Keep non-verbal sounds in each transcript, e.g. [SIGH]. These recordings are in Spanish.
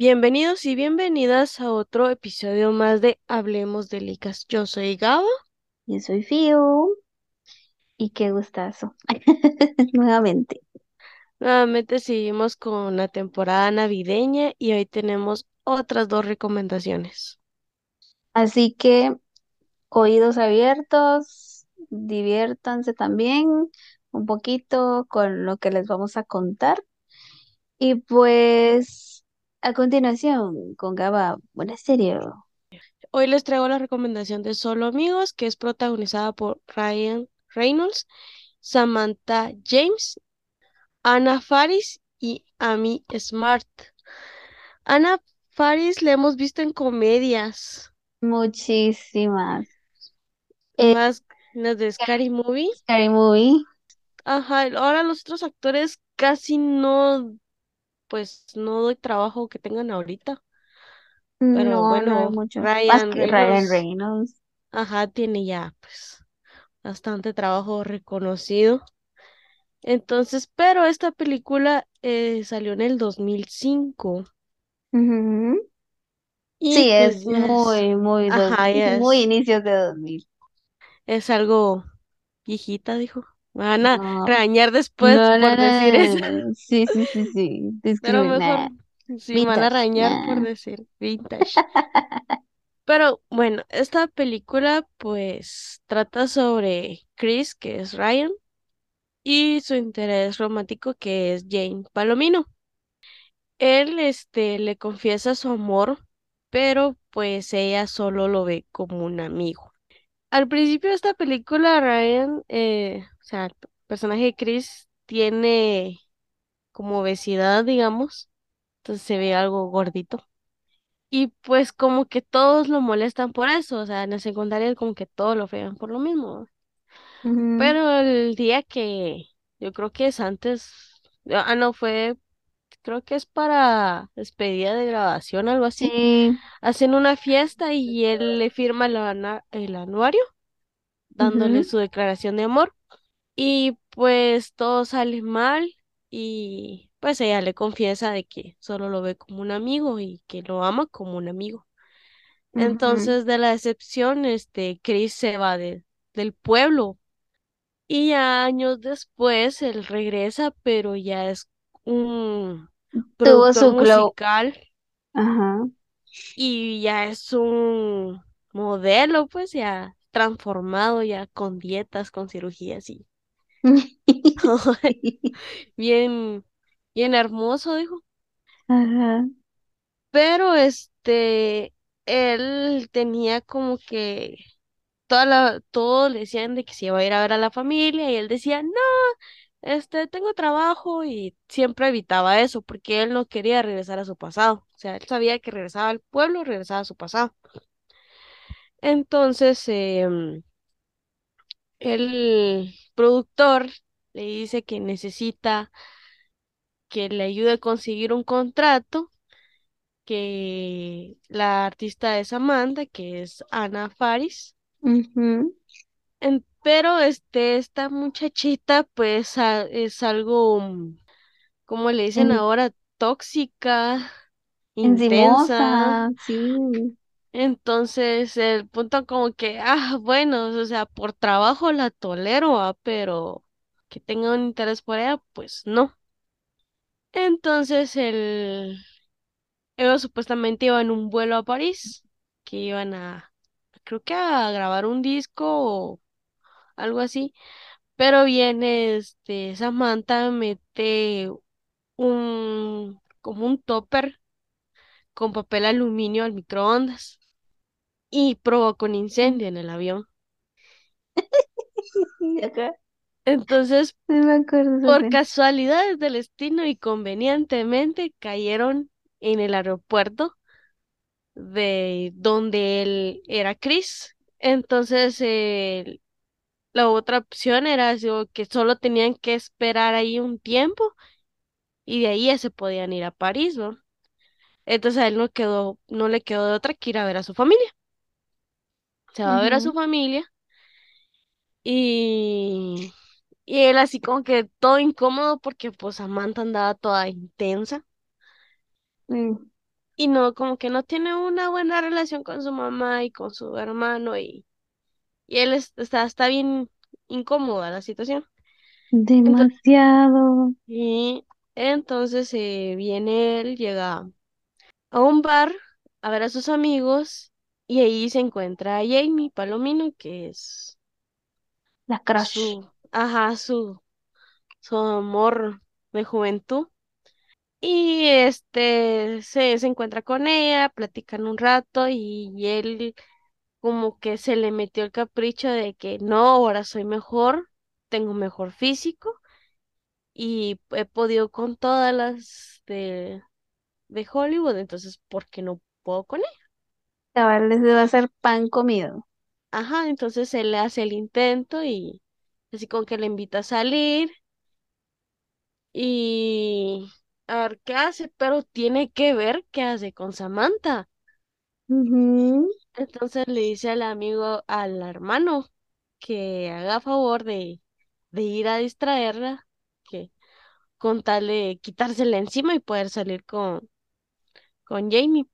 Bienvenidos y bienvenidas a otro episodio más de Hablemos de Licas. Yo soy Gabo. Yo soy Fiu. Y qué gustazo. [LAUGHS] Nuevamente. Nuevamente seguimos con la temporada navideña y hoy tenemos otras dos recomendaciones. Así que oídos abiertos, diviértanse también un poquito con lo que les vamos a contar. Y pues a continuación, con Gaba, buena serie. Hoy les traigo la recomendación de Solo Amigos, que es protagonizada por Ryan Reynolds, Samantha James, Anna Faris y Amy Smart. Anna Faris la hemos visto en comedias, Muchísimas. Eh, más las de Scary Movie. Scary Movie. Ajá, ahora los otros actores casi no, pues no doy trabajo que tengan ahorita. Pero No, no hay bueno. Más Ryan Reynolds, ajá, tiene ya pues bastante trabajo reconocido. Entonces, pero esta película eh, salió en el 2005 Ujú. y Sí, pues es muy, muy, ajá, muy inicios de 2000. es algo viejita, dijo. Me van a No, regañar después no, por decir eso. Sí, sí, sí, sí. [LAUGHS] pero mejor me van a regañar por decir vintage. [LAUGHS] Pero bueno, esta película pues trata sobre Chris, que es Ryan, y su interés romántico, que es Jane Palomino. Él, este, le confiesa su amor, pero pues ella solo lo ve como un amigo. Al principio de esta película, Ryan, eh, o sea, el personaje de Chris tiene como obesidad, digamos, entonces se ve algo gordito. Y pues como que todos lo molestan por eso, o sea, en la secundaria como que todos lo fregan por lo mismo. Pero el día que yo creo que es antes, ah, no, fue, creo que es para despedida de grabación, algo así. Sí. Hacen una fiesta y él le firma el, el anuario, dándole su declaración de amor. Y pues todo sale mal y pues ella le confiesa de que solo lo ve como un amigo y que lo ama como un amigo. Entonces, de la decepción, este, Chris se va de- del pueblo y ya años después él regresa, pero ya es un Tuvo productor su musical Ajá. y ya es un modelo, pues ya transformado, ya con dietas, con cirugías y [LAUGHS] [LAUGHS] bien, bien hermoso, dijo. Ajá. Pero este, él tenía como que toda la, todos le decían de que se iba a ir a ver a la familia y él decía, no, este, tengo trabajo y siempre evitaba eso porque él no quería regresar a su pasado. O sea, él sabía que regresaba al pueblo, regresaba a su pasado. Entonces, em, el productor le dice que necesita que le ayude a conseguir un contrato, que la artista es Amanda, que es Ana Faris. ujú. En- pero este, esta muchachita, pues, a- es algo, como le dicen En- ahora, tóxica, intensa. sí. Entonces, el punto como que, ah, bueno, o sea, por trabajo la tolero, ah, pero que tenga un interés por ella, pues no. Entonces, el, ellos supuestamente iban en un vuelo a París, que iban a, creo que a grabar un disco o algo así. Pero viene este Samantha, mete un como un topper con papel aluminio al microondas y provoca un incendio en el avión. [LAUGHS] Entonces, no me acuerdo por casualidades del destino y convenientemente cayeron en el aeropuerto de donde él era Chris. Entonces, eh, la otra opción era así, o que solo tenían que esperar ahí un tiempo y de ahí ya se podían ir a París, ¿no? Entonces a él no quedó, no le quedó de otra que ir a ver a su familia. Se va a ver a su familia y, y él así como que todo incómodo porque pues Samantha andaba toda intensa. mm. y no, como que no tiene una buena relación con su mamá y con su hermano y, y él es- está, está bien incómoda la situación. Entonces, Demasiado. y entonces eh, viene él, llega a un bar a ver a sus amigos y ahí se encuentra a Jamie Palomino, que es La crush. su, ajá, su, su amor de juventud. Y este se, se encuentra con ella, platican un rato y él como que se le metió el capricho de que no, ahora soy mejor, tengo mejor físico y he podido con todas las de, de Hollywood, entonces ¿por qué no puedo con él? Cabal, les va a hacer pan comido. Ajá, entonces él hace el intento y así como que le invita a salir y a ver qué hace, pero tiene que ver qué hace con Samantha. Ujú. Entonces le dice al amigo, al hermano, que haga favor de, de ir a distraerla, que con tal de quitársela encima y poder salir con, con Jamie.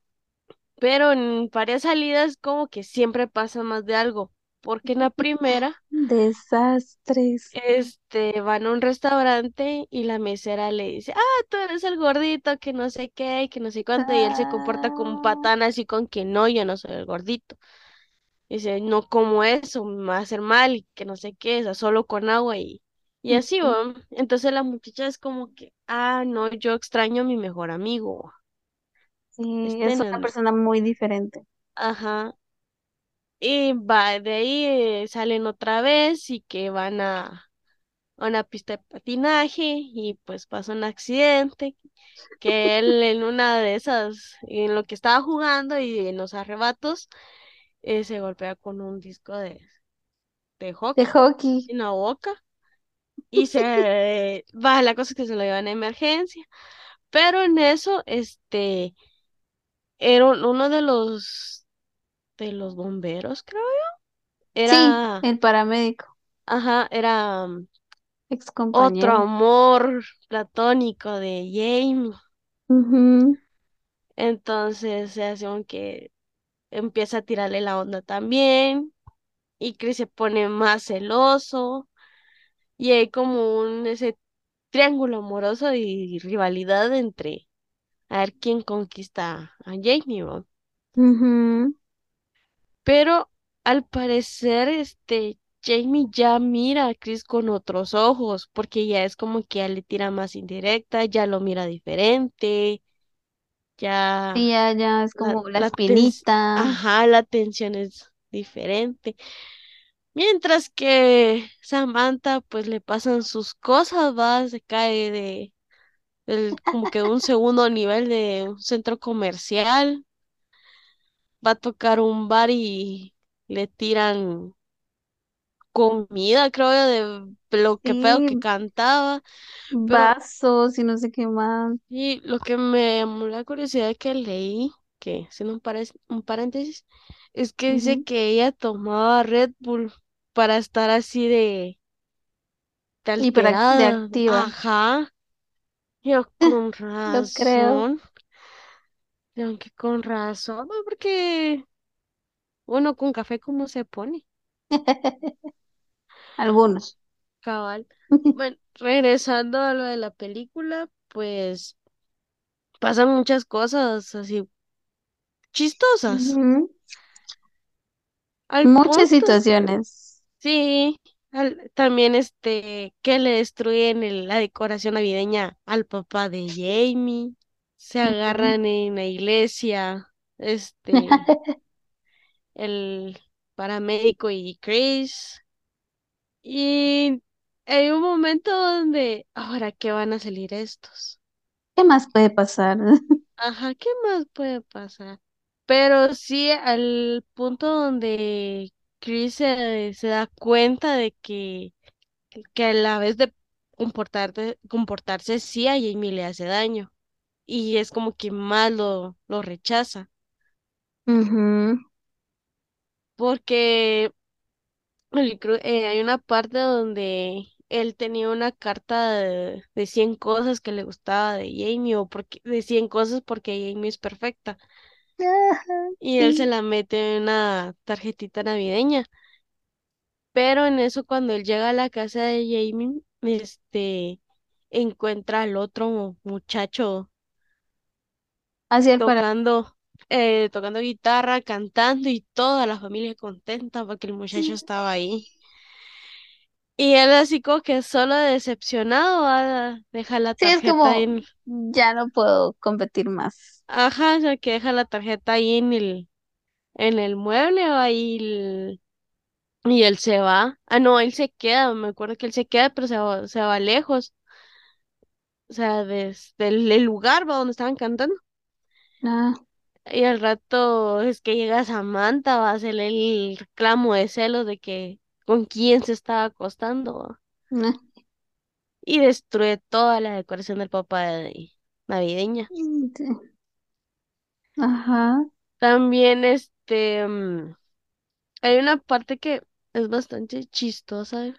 Pero en varias salidas como que siempre pasa más de algo, porque en la primera, Desastres. este, van a un restaurante y la mesera le dice, ah, tú eres el gordito, que no sé qué, que no sé cuánto, y él se comporta como un Ah, patán así con que no, yo no soy el gordito. Dice, no como eso, me va a hacer mal y que no sé qué, o sea, solo con agua y, y así. ¿va? Entonces la muchacha es como que, ah, no, yo extraño a mi mejor amigo. Sí, Este es una persona muy diferente. Ajá. Y va, de ahí eh, salen otra vez y que van a, a una pista de patinaje y pues pasa un accidente, que él en una de esas, en lo que estaba jugando y en los arrebatos, eh, se golpea con un disco de, de De hockey hockey. en la boca. y se [LAUGHS] va, la cosa es que se lo llevan a emergencia, pero en eso, este, era un- uno de los, de los bomberos, creo, Sí, era, el paramédico, ajá, era um, ex otro amor platónico de Jamie, Ujú, entonces se hace un que empieza a tirarle la onda también, y Chris se pone más celoso, y hay como un, ese triángulo amoroso y rivalidad entre a ver quién conquista a Jamie, ¿no? Pero al parecer, este, Jamie ya mira a Chris con otros ojos, porque ya es como que ya le tira más indirecta, ya lo mira diferente, ya ya, ya es como la la espinita. ajá, la tensión es diferente. Mientras que Samantha, pues le pasan sus cosas, va, se cae de, del, como que de un segundo nivel de un centro comercial, va a tocar un bar y le tiran comida, creo yo, de lo que Sí, que cantaba, pero vasos y no sé qué más. y lo que me llamó la curiosidad que leí, que haciendo un, un paréntesis, es que dice Ujú. que ella tomaba Red Bull para estar así de, de alterada. Hiperactiva, Ajá, yo [LAUGHS] con lo creo. razón, aunque con razón, ¿no? porque uno con café, ¿cómo se pone? [LAUGHS] Algunos. Cabal. [LAUGHS] Bueno, regresando a lo de la película, pues pasan muchas cosas así chistosas. Al Muchas punto, situaciones. sí, al- también este, que le destruyen el- la decoración navideña al papá de Jamie. Se agarran en la iglesia, este, [LAUGHS] el paramédico y Chris. Y hay un momento donde, ahora, ¿qué van a salir estos? ¿Qué más puede pasar? [LAUGHS] Ajá, ¿qué más puede pasar? Pero sí al punto donde Chris se, se da cuenta de que, que a la vez de comportarte, comportarse sí a Jamie le hace daño. Y es como que más lo, lo rechaza. Porque eh, hay una parte donde él tenía una carta de, de 100 cosas que le gustaba de Jamie o porque, de 100 cosas porque Jamie es perfecta. Y él se la mete en una tarjetita navideña. Pero en eso, cuando él llega a la casa de Jamie, este, encuentra al otro muchacho El para. tocando, eh, tocando guitarra, cantando y toda la familia contenta porque el muchacho estaba ahí. Y él así como que solo decepcionado ah, deja la Sí, es tarjeta como, en, ya no puedo competir más. ajá, o sea, que deja la tarjeta ahí en el, en el mueble o ahí el- y él se va. Ah, no, él se queda, me acuerdo que él se queda, pero se va, se va lejos, o sea, desde el, el lugar va donde estaban cantando. Ah, Y al rato es que llega Samantha, va a hacerle el reclamo de celos de que con quién se estaba acostando no. y destruye toda la decoración del papá de navideña. Mm, sí. Ajá, También este mm, hay una parte que es bastante chistosa,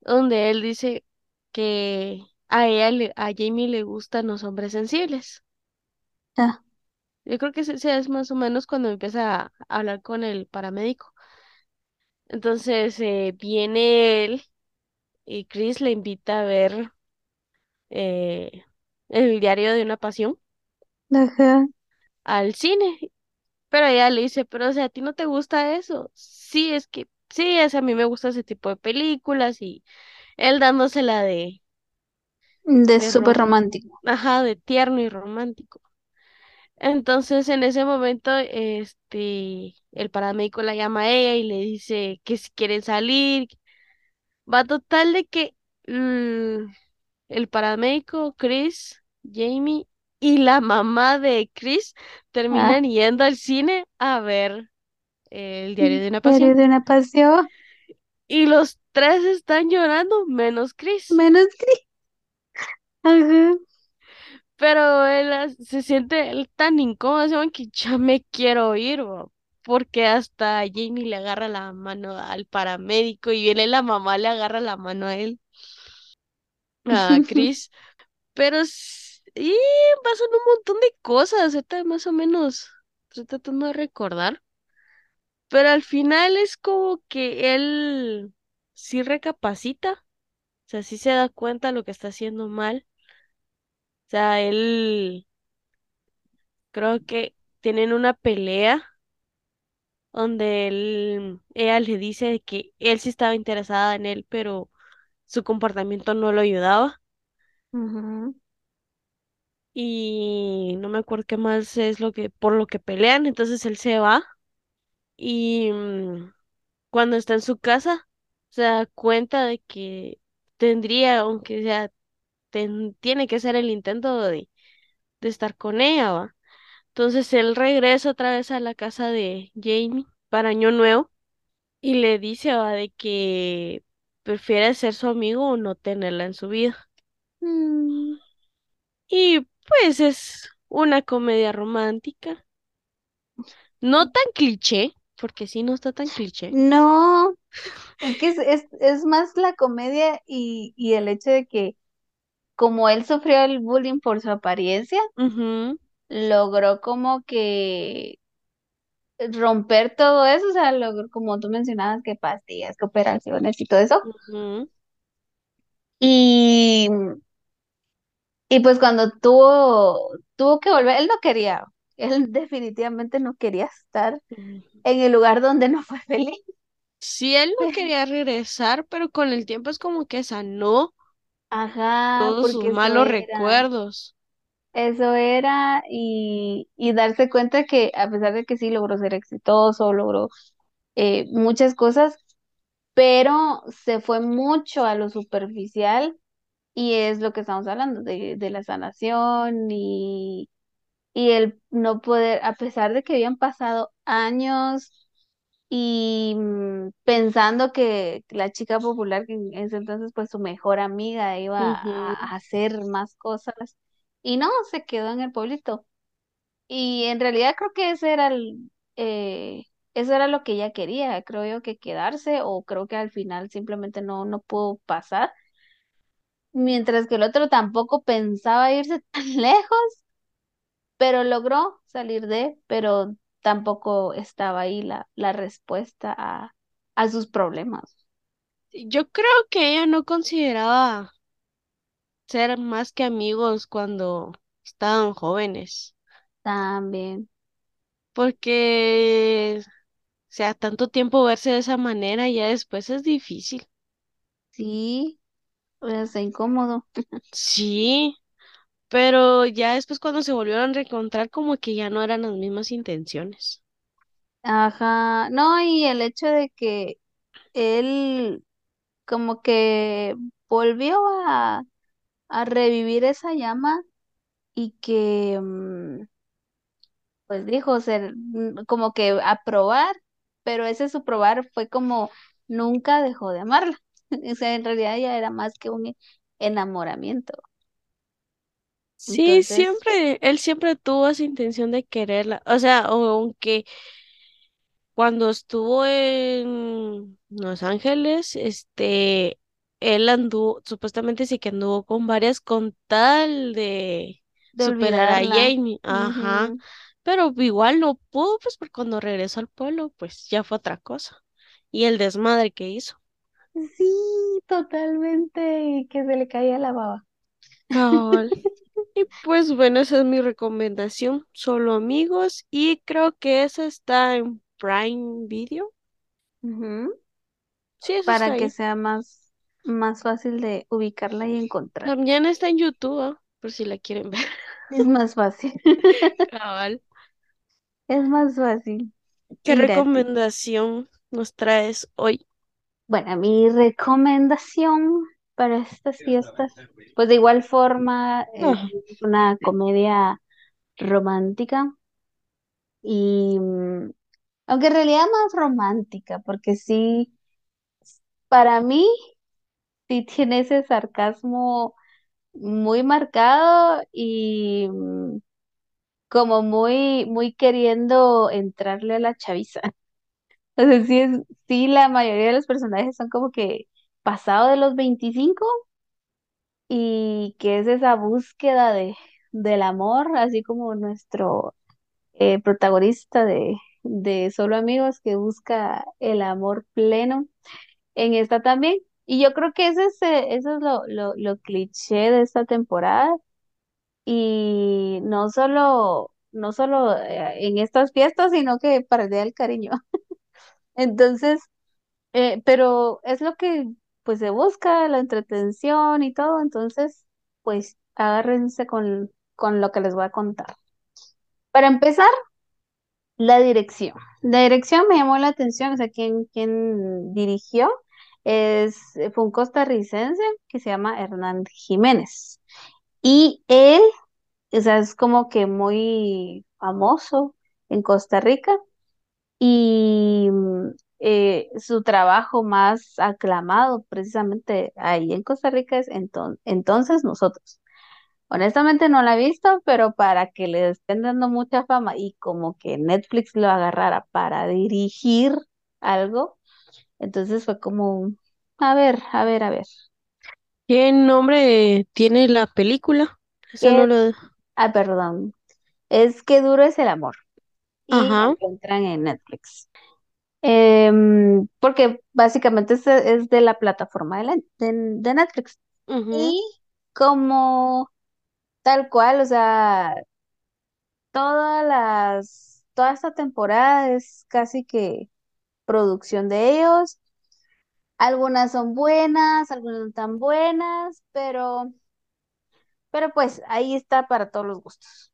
donde él dice que a ella le- a Jamie le gustan los hombres sensibles. ya, Yo creo que ese es más o menos cuando empieza a hablar con el paramédico. Entonces eh, viene él y Chris le invita a ver eh, el diario de una pasión ajá. al cine. Pero ella le dice, pero o sea, ¿a ti no te gusta eso? Sí, es que sí, es, a mí me gusta ese tipo de películas y él dándosela de, De de súper rom, romántico. ajá, de tierno y romántico. Entonces, en ese momento, este, el paramédico la llama a ella y le dice que si quieren salir. Va total de que mm, el paramédico, Chris, Jamie y la mamá de Chris Ah, terminan yendo al cine a ver el diario de una diario pasión. de una pasión. Y los tres están llorando, menos Chris. Menos gris. Ajá. Pero él se siente él tan incómodo, que ya me quiero ir, bo, porque hasta Jamie le agarra la mano al paramédico y viene la mamá le agarra la mano a él, a [LAUGHS] Chris. Pero y pasan un montón de cosas, ahorita más o menos estoy tratando de recordar. Pero al final es como que él sí recapacita, o sea, sí se da cuenta de lo que está haciendo mal. O sea, él creo que tienen una pelea donde él, ella le dice que él sí estaba interesada en él, pero su comportamiento no lo ayudaba. Y no me acuerdo qué más es lo que, por lo que pelean. Entonces él se va y mm, cuando está en su casa se da cuenta de que tendría, aunque sea, ten- tiene que hacer el intento de, de estar con ella, ¿va? Entonces él regresa otra vez a la casa de Jamie para Año Nuevo y le dice, ¿va? de que prefiere ser su amigo o no tenerla en su vida. Mm, Y pues es una comedia romántica. No tan cliché, porque sí no está tan cliché. No, es que es, es, es más la comedia y, y el hecho de que como él sufrió el bullying por su apariencia, logró como que romper todo eso, o sea, logró, como tú mencionabas, que pastillas, que operaciones y todo eso. ujú, Y, y pues cuando tuvo, tuvo que volver, él no quería, él [LAUGHS] definitivamente no quería estar en el lugar donde no fue feliz. Sí, él no [LAUGHS] quería regresar, pero con el tiempo es como que sanó Ajá, todos sus porque eso malos era, recuerdos. eso era, y, y darse cuenta que a pesar de que sí logró ser exitoso, logró eh, muchas cosas, pero se fue mucho a lo superficial y es lo que estamos hablando de, de la sanación y, y el no poder, a pesar de que habían pasado años y mm, pensando que la chica popular, que en ese entonces pues su mejor amiga iba a, hacer más cosas y no, se quedó en el pueblito. Y en realidad creo que ese era el, eh, eso era lo que ella quería, creo yo que quedarse o creo que al final simplemente no, no pudo pasar, mientras que el otro tampoco pensaba irse [LAUGHS] tan lejos, pero logró salir de, pero tampoco estaba ahí la, la respuesta a, a sus problemas. Yo creo que ella no consideraba ser más que amigos cuando estaban jóvenes, También, porque, o sea, tanto tiempo verse de esa manera ya después es difícil. sí, es incómodo. [LAUGHS] Sí, pero ya después cuando se volvieron a reencontrar como que ya no eran las mismas intenciones. Ajá, no, y el hecho de que él como que volvió a, a revivir esa llama y que mm, pues dijo ser mm, como que aprobar, pero ese su probar fue como nunca dejó de amarla. [LAUGHS] O sea, en realidad ya era más que un enamoramiento. Sí, Entonces, siempre, él siempre tuvo esa intención de quererla. O sea, aunque cuando estuvo en Los Ángeles, este, él anduvo, supuestamente sí que anduvo con varias con tal de de superar a. Jamie. Ajá. Pero igual no pudo, pues porque cuando regresó al pueblo, pues ya fue otra cosa. Y el desmadre que hizo. Sí, totalmente, y que se le caía la baba. Cabal. Y pues bueno, esa es mi recomendación. Solo amigos. Y creo que esa está en Prime Video. Ujú. Sí, eso está Para que ahí. sea más, más fácil de ubicarla y encontrar. También está en YouTube, ¿ah? Por si la quieren ver. Es más fácil. [LAUGHS] Cabal. Es más fácil ¿Qué recomendación nos traes hoy? Bueno, mi recomendación para estas fiestas, pues de igual forma, eh, Ah, es una comedia romántica y mm, aunque en realidad más romántica, porque sí, para mí sí tiene ese sarcasmo muy marcado y mm, como muy, muy queriendo entrarle a la chaviza. [LAUGHS] O sea, sí, es, sí, la mayoría de los personajes son como que pasado de los 25 y que es esa búsqueda de, del amor, así como nuestro eh, protagonista de, de Solo Amigos que busca el amor pleno en esta también. Y yo creo que ese es, eh, eso es lo, lo, lo cliché de esta temporada y no solo, no solo eh, en estas fiestas, sino que para el Cariño. [LAUGHS] Entonces, pero es lo que pues se busca, la entretención y todo, entonces pues agárrense con, con lo que les voy a contar. Para empezar, la dirección. La dirección me llamó la atención, o sea, quien, quien dirigió es, fue un costarricense que se llama Hernán Jiménez. Y él, o sea, es como que muy famoso en Costa Rica y eh, su trabajo más aclamado precisamente ahí en Costa Rica es enton- entonces nosotros. Honestamente no la he visto, pero para que le estén dando mucha fama y como que Netflix lo agarrara para dirigir algo, entonces fue como, a ver, a ver, a ver. ¿Qué nombre tiene la película? Eso no ¿Qué? lo... Ah, perdón. Es que duro es el amor y Ajá. encuentran en Netflix. Em, porque básicamente es, es de la plataforma de, la- de, de Netflix. Y como tal cual, o sea, todas las, toda esta temporada es casi que producción de ellos. Algunas son buenas, algunas no tan buenas, pero, pero pues ahí está para todos los gustos.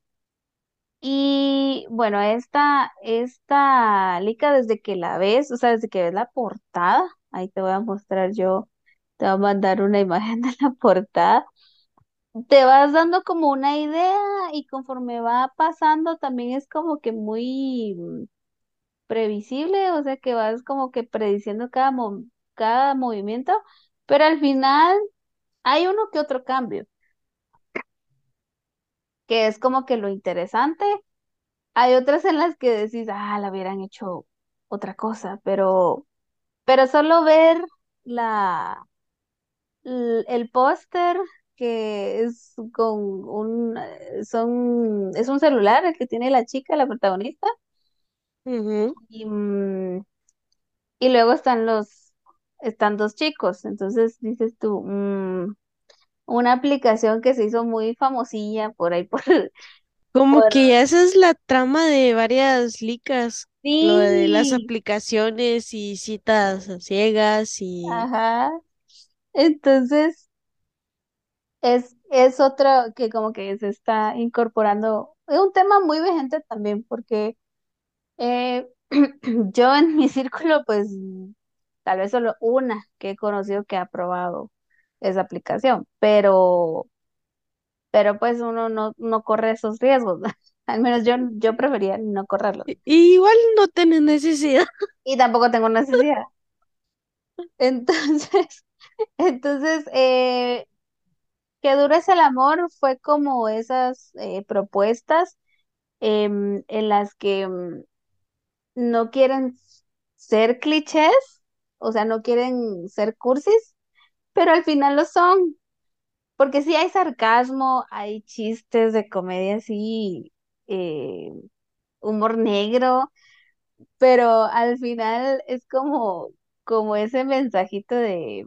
Y bueno, esta, esta Lica, desde que la ves, o sea, desde que ves la portada, ahí te voy a mostrar yo, te voy a mandar una [LAUGHS] imagen de la portada, te vas dando como una idea y conforme va pasando también es como que muy mm, previsible, o sea, que vas como que prediciendo cada, mo- cada movimiento, pero al final hay uno que otro cambio, que es como que lo interesante. Hay otras en las que decís, ah, la hubieran hecho. otra cosa, pero, pero solo ver la, el póster que es con un, eh, son, es un celular el que tiene la chica, la protagonista, y, mm, y luego están los, están dos chicos, entonces dices tú, mm, una aplicación que se hizo muy famosilla por ahí [LAUGHS] por, Como por, que esa es la trama de varias licas, lo de las sí, aplicaciones y citas a ciegas y... ajá, entonces es, es otro que como que se está incorporando, es un tema muy vigente también porque Eh, [CLEARS THROAT] yo en mi [LAUGHS] círculo, pues tal vez solo una que he conocido que ha probado esa aplicación, pero, pero pues uno no, no corre esos riesgos. [LAUGHS] Al menos yo, yo prefería no correrlos. y- igual no tenés necesidad. [LAUGHS] Y tampoco tengo necesidad. Entonces, [LAUGHS] entonces, eh, que dures el amor fue como esas eh, propuestas em, en las que mm, no quieren ser clichés, o sea, no quieren ser cursis, pero al final lo son, porque sí hay sarcasmo, hay chistes de comedia así, eh, humor negro, pero al final es como, como ese mensajito de,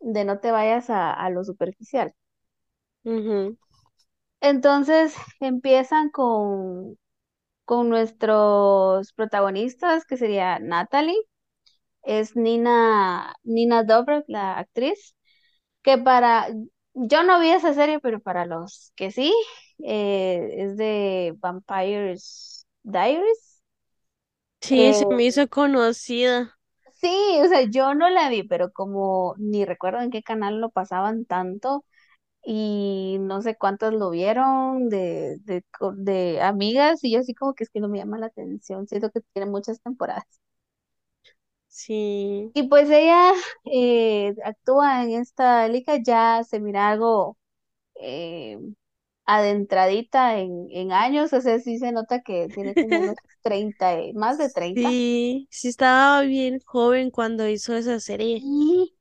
de no te vayas a, a lo superficial. Entonces empiezan con, con nuestros protagonistas, que sería Natalie, es Nina, Nina Dobrev, la actriz, que para, yo no vi esa serie, pero para los que sí, eh, es de Vampires Diaries. Sí, se me Eh, hizo conocida. sí, o sea, yo no la vi, pero como ni recuerdo en qué canal lo pasaban tanto y no sé cuántas lo vieron de, de, de amigas y yo así como que es que no me llama la atención, siento que tiene muchas temporadas. Sí. Y pues ella eh, actúa en esta liga, ya se mira algo eh, adentradita en, en años, o sea, sí se nota que tiene como unos [LAUGHS] 30 eh, más de treinta Sí, sí estaba bien joven cuando hizo esa serie. Y,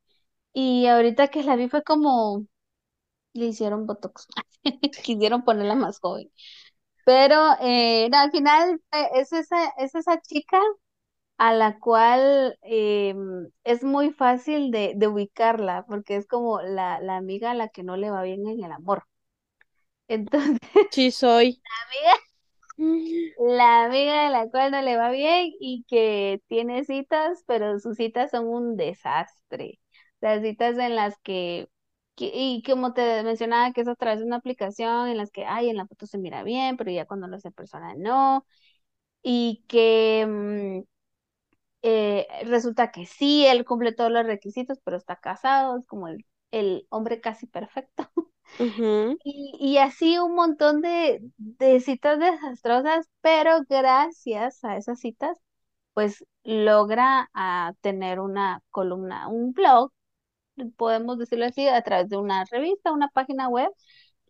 y ahorita que la vi fue como le hicieron Botox, [LAUGHS] quisieron ponerla más joven. Pero eh, no, al final eh, es esa, es esa chica a la cual eh, es muy fácil de, de ubicarla, porque es como la, la amiga a la que no le va bien en el amor. Entonces, Sí, [LAUGHS] soy. la amiga de la cual no le va bien y que tiene citas, pero sus citas son un desastre. Las citas en las que, que- y como te mencionaba, que es a través de una aplicación en las que, ay, en la foto se mira bien, pero ya cuando lo hace persona no. Y que mm, eh, resulta que sí, él cumple todos los requisitos, pero está casado, es como el, el hombre casi perfecto. [LAUGHS] Y, y así un montón de, de citas desastrosas, pero gracias a esas citas, pues logra ah, tener una columna, un blog, podemos decirlo así, a través de una revista, una página web,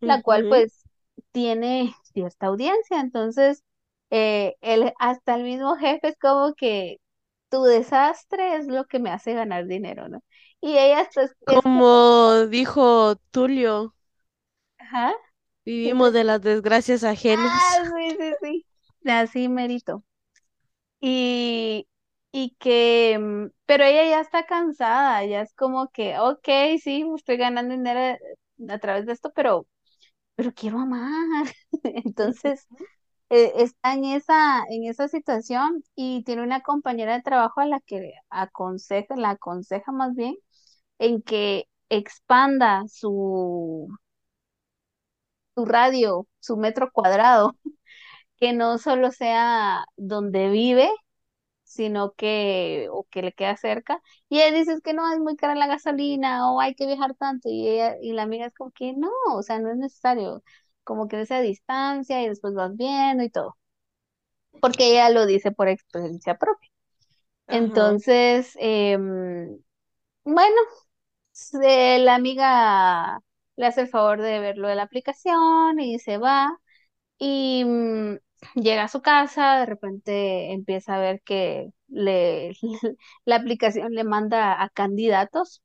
la cual pues tiene cierta audiencia. Entonces, eh, el, hasta el mismo jefe es como que tu desastre es lo que me hace ganar dinero, ¿no? Y ella pues es como, dijo Tulio, ajá, ¿qué vivimos de las desgracias ajenas. Ah, sí, sí, sí. Así merito. Y, y que, mm, pero ella ya está cansada, ya es como que, ok, sí, estoy ganando dinero eh, a través de esto, pero, pero quiero amar. [LAUGHS] Entonces, eh, está en esa, en esa situación y tiene una compañera de trabajo a la que aconseja, la aconseja más bien, en que expanda su, su radio, su metro cuadrado, [LAUGHS] que no solo sea donde vive, sino que, o que le queda cerca. Y ella dice "Es que no, es muy cara la gasolina, o hay que viajar tanto, y ella, y la amiga es como que no, o sea, no es necesario, como que esa distancia y después vas viendo y todo, porque ella lo dice por experiencia propia. Ajá. Entonces, em, bueno, la amiga le hace el favor de ver lo de la aplicación y se va. Y, mm, llega a su casa, de repente empieza a ver que le, [LAUGHS] la aplicación le manda a candidatos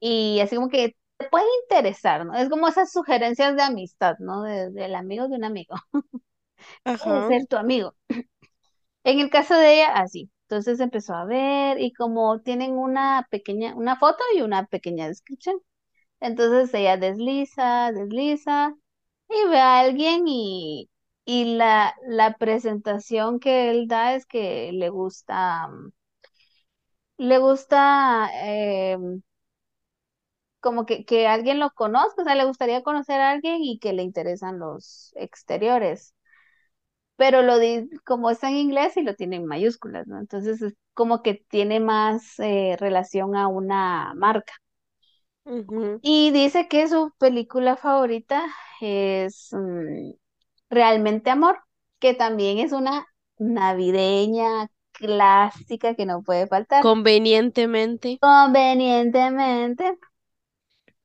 y así como que te puede interesar, ¿no? Es como esas sugerencias de amistad, ¿no? De- del amigo de un amigo. [LAUGHS] Ajá. ser tu amigo. [CLEARS THROAT] En el caso de ella, así. Entonces empezó a ver y como tienen una pequeña, una foto y una pequeña descripción. Entonces ella desliza, desliza y ve a alguien y, y la, la presentación que él da es que le gusta, le gusta eh, como que, que alguien lo conozca, o sea, le gustaría conocer a alguien y que le interesan los exteriores. Pero lo di, como está en inglés y lo tiene en mayúsculas, ¿no? Entonces es como que tiene más eh, relación a una marca. Y dice que su película favorita es mm, Realmente Amor, que también es una navideña clásica que no puede faltar. Convenientemente. Convenientemente.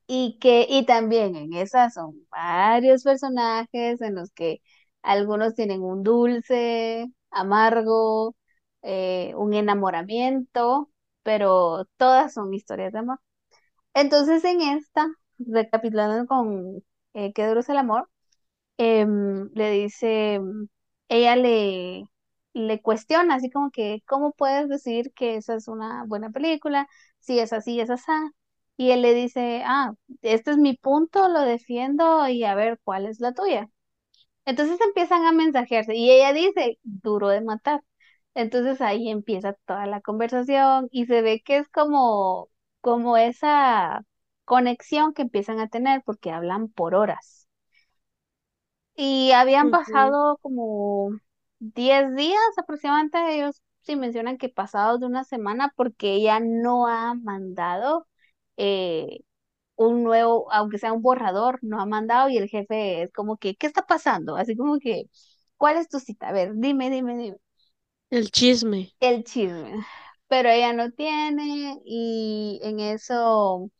Y que, y también en esas son varios personajes en los que algunos tienen un dulce, amargo, eh, un enamoramiento, pero todas son historias de amor. Entonces en esta, recapitulando con eh, Qué duro es el amor, em, le dice, ella le, le cuestiona, así como que, ¿cómo puedes decir que esa es una buena película? Si es así, es así. Y él le dice, ah, este es mi punto, lo defiendo y a ver cuál es la tuya. Entonces empiezan a mensajearse y ella dice, duro de matar. Entonces ahí empieza toda la conversación y se ve que es como, como esa conexión que empiezan a tener porque hablan por horas. Y habían pasado como 10 días aproximadamente. Ellos sí mencionan que pasados de una semana porque ella no ha mandado eh, un nuevo, aunque sea un borrador, no ha mandado y el jefe es como que, ¿qué está pasando? Así como que, ¿cuál es tu cita? A ver, dime, dime, dime El chisme. el chisme, pero ella no tiene y en eso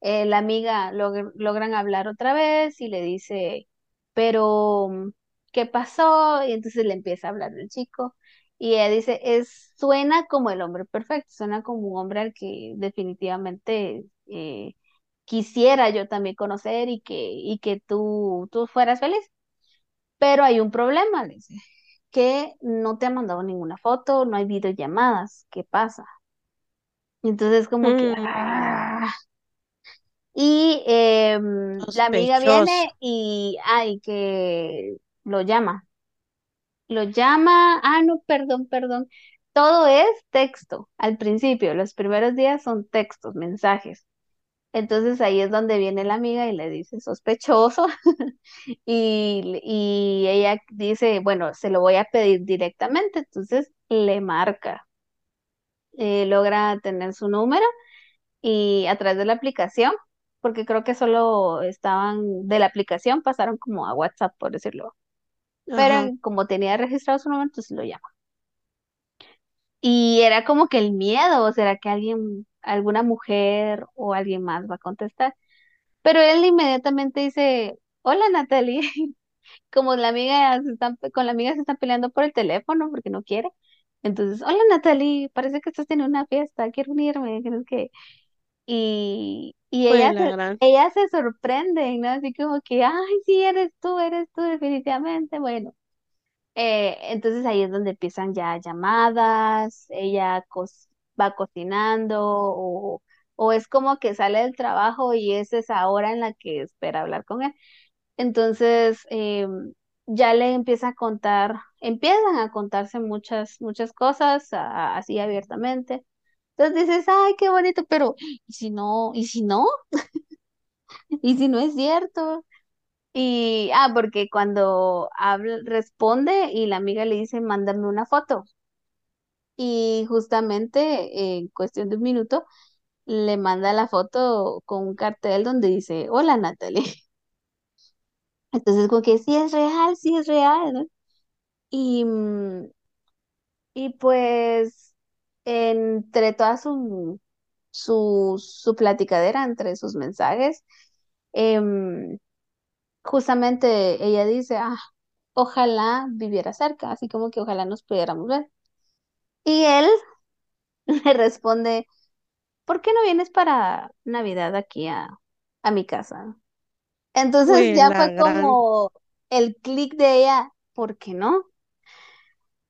eh, la amiga log- logran hablar otra vez y le dice, pero ¿qué pasó? Y entonces le empieza a hablar del chico y ella dice, es, suena como el hombre perfecto, suena como un hombre al que definitivamente eh, quisiera yo también conocer y que, y que tú, tú fueras feliz. Pero hay un problema, que no te ha mandado ninguna foto, no hay videollamadas. ¿Qué pasa? Entonces como que, Mm, ah. Y em, la amiga viene y, ay, que lo llama. Lo llama, ah, no, perdón, perdón. Todo es texto al principio, los primeros días son textos, mensajes. Entonces ahí es donde viene la amiga y le dice sospechoso [LAUGHS] y, y ella dice, bueno, se lo voy a pedir directamente. Entonces le marca, eh, logra tener su número y a través de la aplicación, porque creo que solo estaban de la aplicación, pasaron como a WhatsApp, por decirlo. Pero Ajá. como tenía registrado su número, entonces lo llama. Y era como que el miedo, ¿será que alguien, alguna mujer o alguien más va a contestar? Pero él inmediatamente dice, hola Natalie, [LAUGHS] como la amiga se están, con la amiga se están peleando por el teléfono porque no quiere. Entonces, hola Natalie, parece que estás en una fiesta, quiero unirme, que sé qué. Y, y ella la se, ella se sorprende, ¿no? Así como que, ay, sí, eres tú, eres tú, definitivamente. Bueno, eh, entonces ahí es donde empiezan ya llamadas, ella va cocinando o, o es como que sale del trabajo y es esa hora en la que espera hablar con él. Entonces, eh, ya le empieza a contar, empiezan a contarse muchas, muchas cosas así abiertamente. Entonces dices, ay, qué bonito, pero ¿y si no? ¿Y si no? [LAUGHS] ¿Y si no es cierto? Y, ah, porque cuando habla, responde y la amiga le dice, mándame una foto. Y justamente en cuestión de un minuto le manda la foto con un cartel donde dice, hola Natalie. [LAUGHS] Entonces, como que sí es real, sí es real. Y, mm, y pues entre toda su, su, su platicadera, entre sus mensajes, em, justamente ella dice, ah, ojalá viviera cerca, así como que ojalá nos pudiéramos ver. Y él [LAUGHS] le responde, ¿por qué no vienes para Navidad aquí a, a mi casa? Entonces ya fue gran. como el clic de ella, ¿por qué no?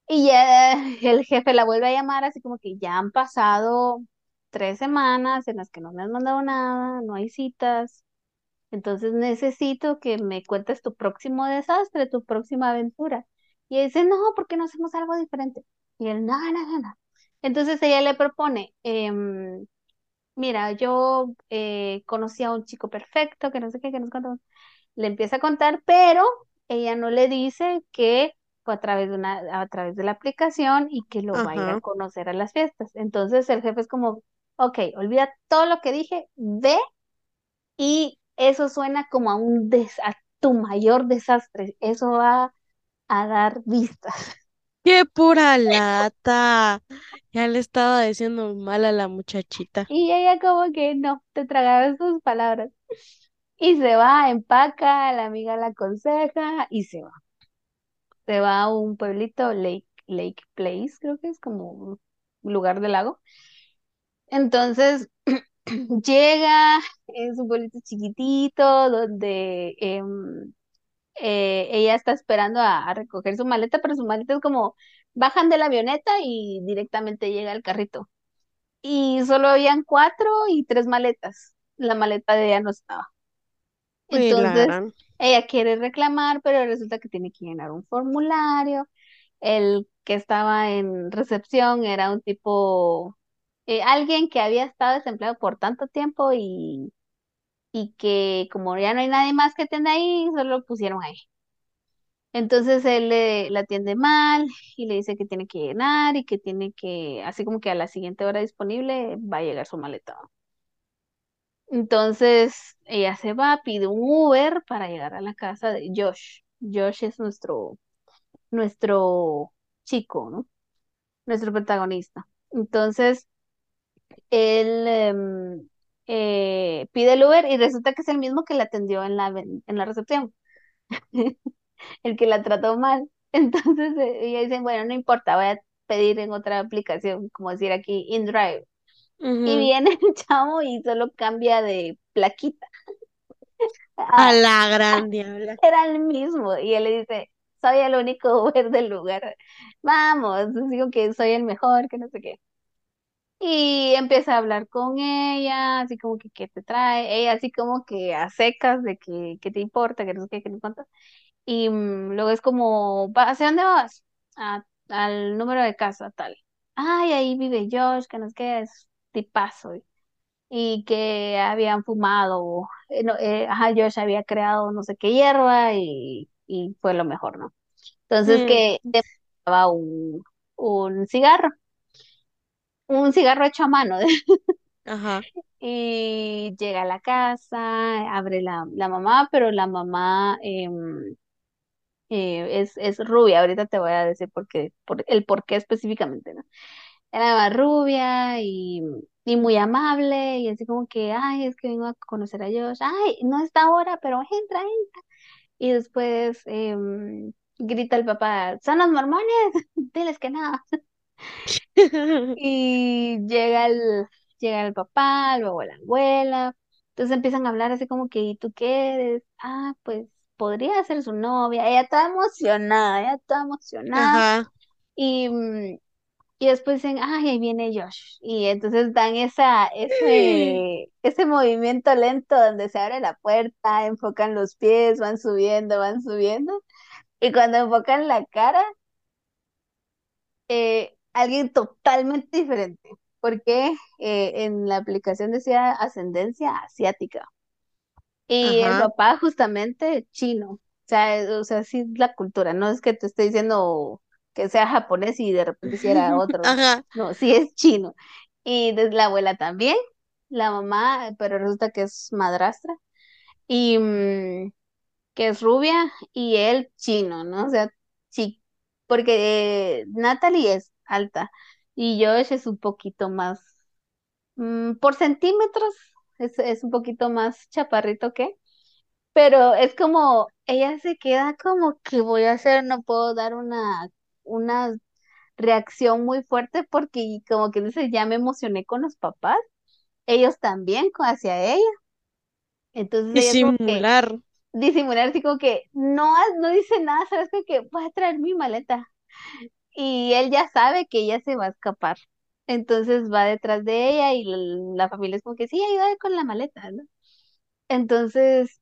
Y ya [LAUGHS] el jefe la vuelve a llamar, así como que ya han pasado tres semanas en las que no me has mandado nada, no hay citas. Entonces necesito que me cuentes tu próximo desastre, tu próxima aventura. Y ella dice, no, ¿por qué no hacemos algo diferente? Y él, no, no, no. Entonces ella le propone, em, mira, yo eh, conocí a un chico perfecto, que no sé qué, que no sé cuánto. Le empieza a contar, pero ella no le dice que fue a través de una, a través de la aplicación y que lo va a ir a Ajá. conocer a las fiestas. Entonces el jefe es como, ok, olvida todo lo que dije, ve y eso suena como a un des a tu mayor desastre. Eso va a dar vistas. ¡Qué pura [LAUGHS] lata! Ya le estaba diciendo mal a la muchachita. Y ella como que no, te tragaba sus palabras. Y se va, empaca, la amiga la aconseja y se va. Se va a un pueblito, Lake, Lake Place, creo que es como un lugar del lago. Entonces [CLEARS THROAT] llega, es un pueblito chiquitito donde em, eh, ella está esperando a, a recoger su maleta, pero su maleta es como bajan de la avioneta y directamente llega el carrito. Y solo habían cuatro y tres maletas. La maleta de ella no estaba. Entonces, ella quiere reclamar, pero resulta que tiene que llenar un formulario. El que estaba en recepción era un tipo, eh, alguien que había estado desempleado por tanto tiempo y, y que como ya no hay nadie más que atienda ahí, solo lo pusieron ahí. Entonces él le, la atiende mal y le dice que tiene que llenar y que tiene que, así como que a la siguiente hora disponible va a llegar su maleta. Entonces ella se va, pide un Uber para llegar a la casa de Josh. Josh es nuestro, nuestro chico, ¿no? Nuestro protagonista. Entonces él em, eh, pide el Uber y resulta que es el mismo que la atendió en la, en la recepción, [LAUGHS] el que la trató mal. [LAUGHS] Entonces eh, ella dice, bueno, no importa, voy a pedir en otra aplicación, como decir aquí, InDrive. Y Ujú. viene [LAUGHS] el chavo y solo cambia de plaquita. A Ah, la gran diabla. era el mismo. Y él le dice, soy el único Uber del lugar. Vamos, digo que soy el mejor, que no sé qué. Y empieza a hablar con ella, así como que, ¿qué te trae? Ella así como que a secas de que, ¿qué te importa? Que no sé qué, que no cuánto. Y mm, luego es como, "Va- ¿hacia dónde vas? "A- al número de casa, tal. Ay, ahí vive Josh, que no sé qué, es tipazo. Y que habían fumado, eh, no, eh, ajá, Josh había creado no sé qué hierba y, y fue lo mejor, ¿no? Entonces Mm, que daba un, un cigarro, un cigarro hecho a mano. [LAUGHS] Ajá. Y llega a la casa, abre la, la mamá, pero la mamá em, eh, es, es rubia. Ahorita te voy a decir por qué, por, el por qué específicamente, ¿no? Era rubia y, y muy amable y así como que, ay, es que vengo a conocer a Josh. Ay, no está ahora, pero entra, entra. Y después em, grita el papá, son los mormones, [LAUGHS] diles que no. [LAUGHS] [LAUGHS] Y llega el, llega el papá, luego la abuela. Entonces empiezan a hablar así como que, ¿y tú qué eres? Ah, pues podría ser su novia. Ella está emocionada, ella está emocionada. Ajá. Y, mm, y después dicen, ay, ahí viene Josh. Y entonces dan esa, [GASPS] ese, ese movimiento lento donde se abre la puerta, enfocan los pies, van subiendo, van subiendo. Y cuando enfocan la cara, eh, alguien totalmente diferente, porque eh, en la aplicación decía ascendencia asiática y el papá justamente chino. O sea, eh, o sea, sí es la cultura, no es que te esté diciendo que sea japonés y de repente si era [LAUGHS] otro, Ajá. no, sí es chino. Y desde la abuela también, la mamá, pero resulta que es madrastra. Y, mm, que es rubia y él chino, ¿no? O sea, sí, porque eh, Natalie es alta y Josh es un poquito más, mm, por centímetros, es, es un poquito más chaparrito que. pero es como, ella se queda como que voy a hacer, no puedo dar una, una reacción muy fuerte porque como que dice, ya me emocioné con los papás, ellos también hacia ella. Entonces ella como que Disimular. disimular así como que no, no dice nada, sabes como que voy a traer mi maleta. Y él ya sabe que ella se va a escapar. Entonces va detrás de ella y la, familia es como que sí, ayuda con la maleta, ¿no? Entonces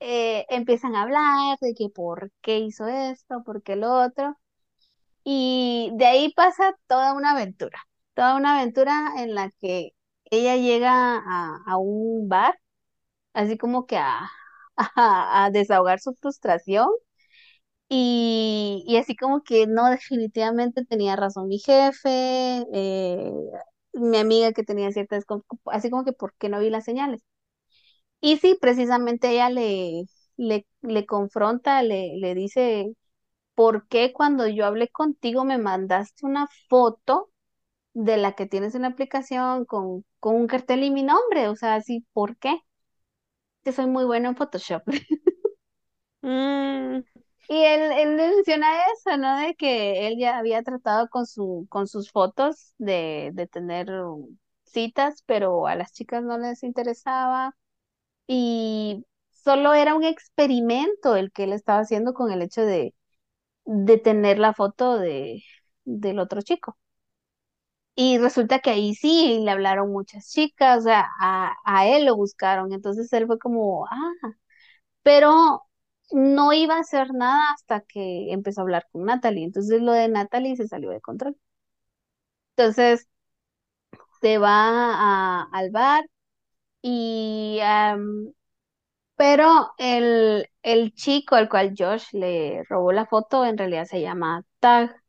eh, empiezan a hablar de que por qué hizo esto, por qué lo otro. Y de ahí pasa toda una aventura, toda una aventura en la que ella llega a, a un bar, así como que a, [LAUGHS] a desahogar su frustración y, y así como que no, definitivamente tenía razón mi jefe, eh, mi amiga que tenía ciertas, com- así como que por qué no vi las señales. Y sí, precisamente ella le, le, le confronta, le, le dice, ¿por qué cuando yo hablé contigo me mandaste una foto? de la que tienes en la aplicación con, con un cartel y mi nombre. O sea, así, ¿por qué? Que soy muy bueno en Photoshop. [LAUGHS] Mm, Y él, él menciona eso, ¿no? De que él ya había tratado con su, con sus fotos de, de tener citas, pero a las chicas no les interesaba. Y solo era un experimento el que él estaba haciendo con el hecho de, de tener la foto de, del otro chico. Y resulta que ahí sí le hablaron muchas chicas, o sea, a, a él lo buscaron. Entonces él fue como, ah, pero no iba a hacer nada hasta que empezó a hablar con Natalie. Entonces lo de Natalie se salió de control. Entonces se va a- al bar y, pero el, el chico al cual Josh le robó la foto en realidad se llama Tag.